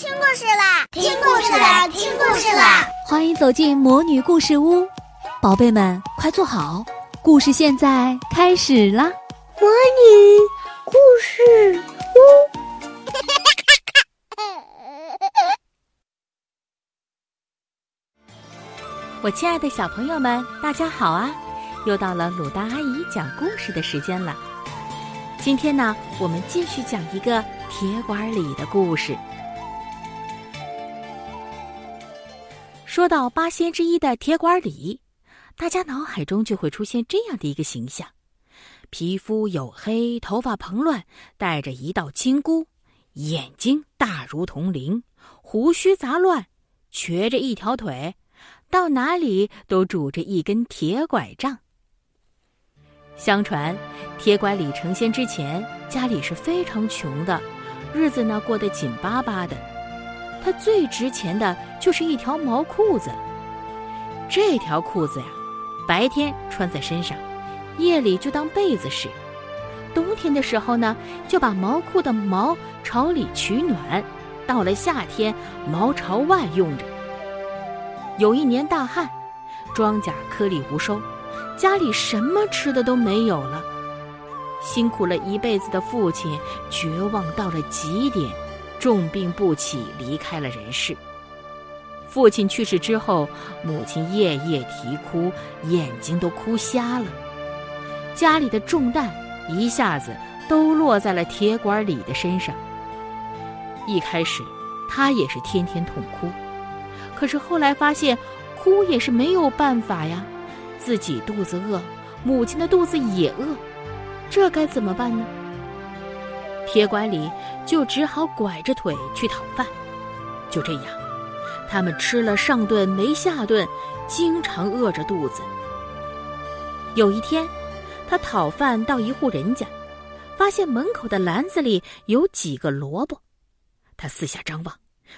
听故事啦！听故事啦！听故事啦！欢迎走进魔女故事屋，宝贝们快坐好，故事现在开始啦！魔女故事屋，我亲爱的小朋友们，大家好啊！又到了鲁大阿姨讲故事的时间了。今天呢，我们继续讲一个铁管里的故事。说到八仙之一的铁拐李，大家脑海中就会出现这样的一个形象：皮肤黝黑，头发蓬乱，戴着一道金箍，眼睛大如铜铃，胡须杂乱，瘸着一条腿，到哪里都拄着一根铁拐杖。相传，铁拐李成仙之前，家里是非常穷的，日子呢过得紧巴巴的。他最值钱的就是一条毛裤子。这条裤子呀，白天穿在身上，夜里就当被子使。冬天的时候呢，就把毛裤的毛朝里取暖；到了夏天，毛朝外用着。有一年大旱，庄稼颗粒无收，家里什么吃的都没有了。辛苦了一辈子的父亲，绝望到了极点。重病不起，离开了人世。父亲去世之后，母亲夜夜啼哭，眼睛都哭瞎了。家里的重担一下子都落在了铁管里的身上。一开始，他也是天天痛哭，可是后来发现，哭也是没有办法呀。自己肚子饿，母亲的肚子也饿，这该怎么办呢？铁拐李就只好拐着腿去讨饭，就这样，他们吃了上顿没下顿，经常饿着肚子。有一天，他讨饭到一户人家，发现门口的篮子里有几个萝卜，他四下张望，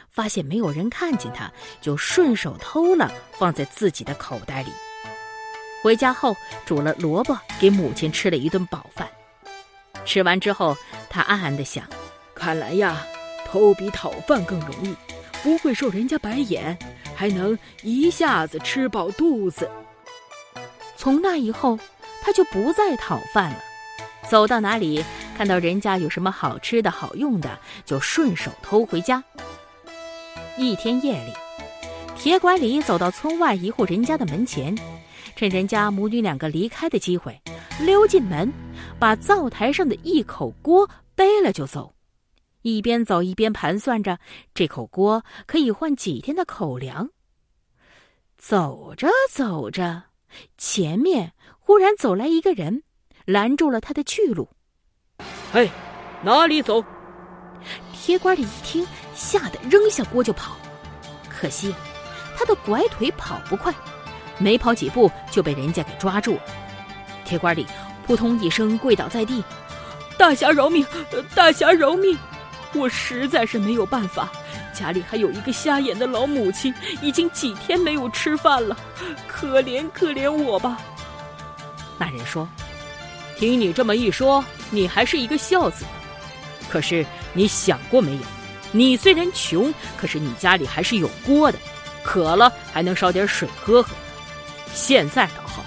发现没有人看见他，就顺手偷了，放在自己的口袋里。回家后，煮了萝卜给母亲吃了一顿饱饭。吃完之后，他暗暗的想：“看来呀，偷比讨饭更容易，不会受人家白眼，还能一下子吃饱肚子。”从那以后，他就不再讨饭了，走到哪里看到人家有什么好吃的好用的，就顺手偷回家。一天夜里，铁拐李走到村外一户人家的门前，趁人家母女两个离开的机会，溜进门。把灶台上的一口锅背了就走，一边走一边盘算着这口锅可以换几天的口粮。走着走着，前面忽然走来一个人，拦住了他的去路。嘿，哪里走？铁拐李一听，吓得扔下锅就跑。可惜他的拐腿跑不快，没跑几步就被人家给抓住了。铁拐李。扑通一声跪倒在地，大侠饶命！大侠饶命！我实在是没有办法，家里还有一个瞎眼的老母亲，已经几天没有吃饭了，可怜可怜我吧。那人说：“听你这么一说，你还是一个孝子。可是你想过没有？你虽然穷，可是你家里还是有锅的，渴了还能烧点水喝喝。现在倒好。”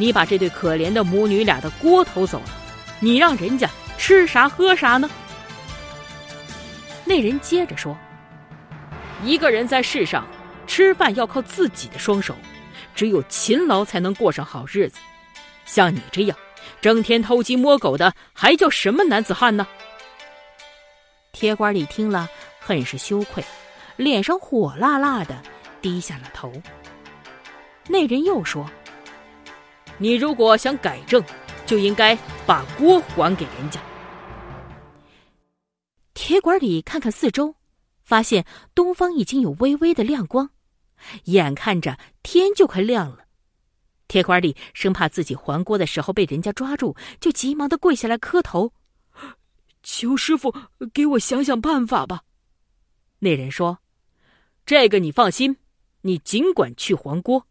你把这对可怜的母女俩的锅偷走了，你让人家吃啥喝啥呢？那人接着说：“一个人在世上吃饭要靠自己的双手，只有勤劳才能过上好日子。像你这样整天偷鸡摸狗的，还叫什么男子汉呢？”铁拐李听了，很是羞愧，脸上火辣辣的，低下了头。那人又说。你如果想改正，就应该把锅还给人家。铁管里看看四周，发现东方已经有微微的亮光，眼看着天就快亮了。铁管里生怕自己还锅的时候被人家抓住，就急忙的跪下来磕头，求师傅给我想想办法吧。那人说：“这个你放心，你尽管去还锅。”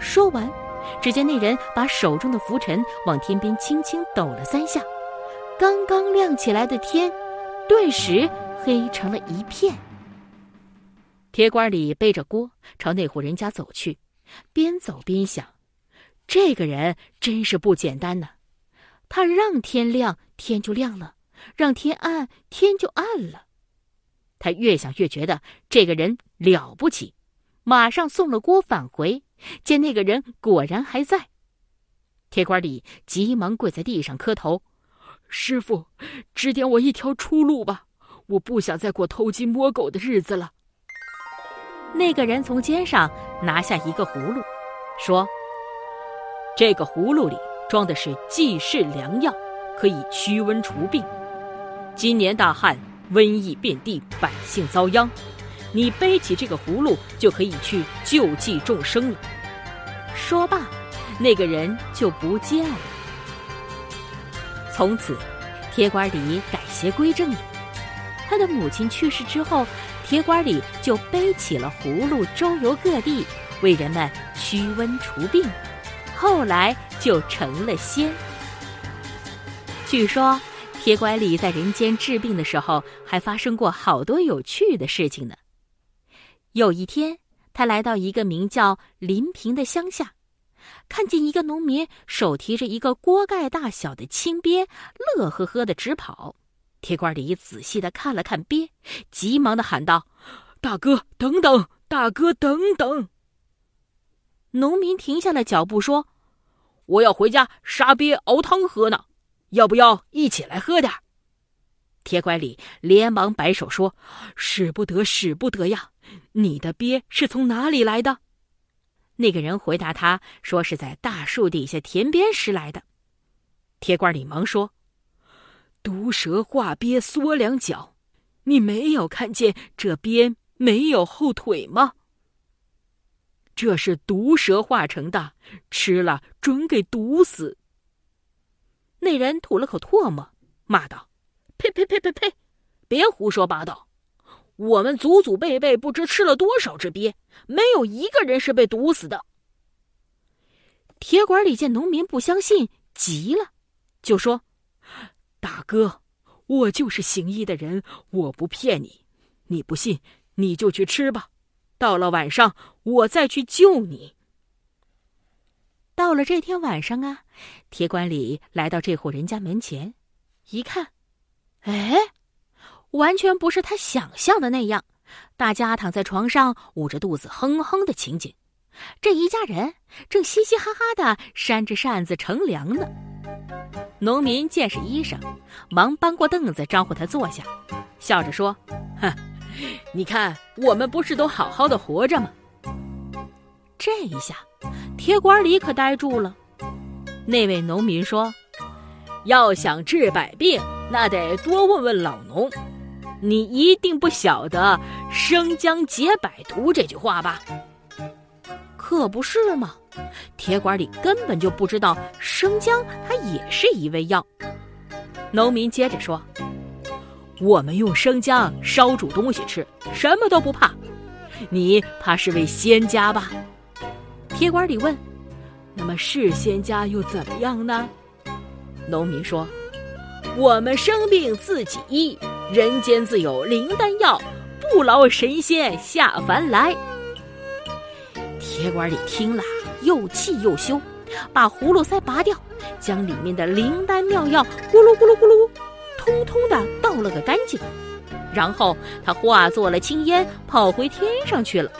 说完，只见那人把手中的拂尘往天边轻轻抖了三下，刚刚亮起来的天，顿时黑成了一片。铁拐李背着锅朝那户人家走去，边走边想：这个人真是不简单呢。他让天亮，天就亮了；让天暗，天就暗了。他越想越觉得这个人了不起，马上送了锅返回，见那个人果然还在。铁拐李急忙跪在地上磕头：“师傅，指点我一条出路吧！我不想再过偷鸡摸狗的日子了。”那个人从肩上拿下一个葫芦，说：“这个葫芦里装的是济世良药，可以驱瘟除病。今年大旱，瘟疫遍地，百姓遭殃。你背起这个葫芦，就可以去救济众生了。”说罢，那个人就不见了。从此，铁拐李改邪归正了。他的母亲去世之后。铁拐李就背起了葫芦，周游各地，为人们驱瘟除病，后来就成了仙。据说，铁拐李在人间治病的时候，还发生过好多有趣的事情呢。有一天，他来到一个名叫林平的乡下，看见一个农民手提着一个锅盖大小的青鳖，乐呵呵的直跑。铁罐李仔细的看了看鳖，急忙的喊道：“大哥，等等！大哥，等等！”农民停下了脚步，说：“我要回家杀鳖熬汤喝呢，要不要一起来喝点儿？”铁拐李连忙摆手说：“使不得，使不得呀！你的鳖是从哪里来的？”那个人回答他说：“是在大树底下田边拾来的。”铁拐李忙说。毒蛇化鳖缩两脚，你没有看见这鳖没有后腿吗？这是毒蛇化成的，吃了准给毒死。那人吐了口唾沫，骂道：“呸呸呸呸呸！别胡说八道！我们祖祖辈辈不知吃了多少只鳖，没有一个人是被毒死的。”铁拐李见农民不相信，急了，就说。大哥，我就是行医的人，我不骗你。你不信，你就去吃吧。到了晚上，我再去救你。到了这天晚上啊，铁拐李来到这户人家门前，一看，哎，完全不是他想象的那样。大家躺在床上，捂着肚子哼哼的情景。这一家人正嘻嘻哈哈的扇着扇子乘凉呢。农民见是医生，忙搬过凳子招呼他坐下，笑着说：“哼，你看我们不是都好好的活着吗？”这一下，铁拐李可呆住了。那位农民说：“要想治百病，那得多问问老农。你一定不晓得‘生姜解百毒’这句话吧？”可不是嘛！铁拐李根本就不知道生姜它也是一味药。农民接着说：“我们用生姜烧煮东西吃，什么都不怕。你怕是位仙家吧？”铁拐李问：“那么是仙家又怎么样呢？”农民说：“我们生病自己医，人间自有灵丹药，不劳神仙下凡来。”铁拐李听了，又气又羞，把葫芦塞拔掉，将里面的灵丹妙药咕噜咕噜咕噜，通通的倒了个干净。然后他化作了青烟，跑回天上去了。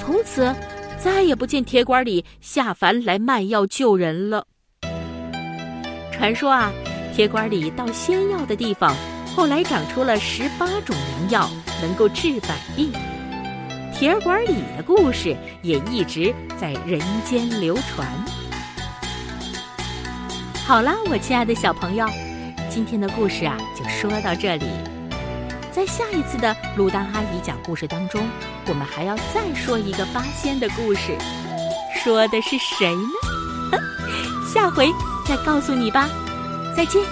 从此，再也不见铁拐李下凡来卖药救人了。传说啊，铁拐李到仙药的地方，后来长出了十八种良药，能够治百病。铁拐李的故事也一直在人间流传。好啦，我亲爱的小朋友，今天的故事啊就说到这里。在下一次的鲁丹阿姨讲故事当中，我们还要再说一个八仙的故事，说的是谁呢？下回再告诉你吧。再见。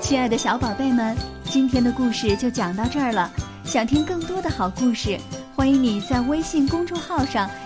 亲爱的小宝贝们，今天的故事就讲到这儿了。想听更多的好故事，欢迎你在微信公众号上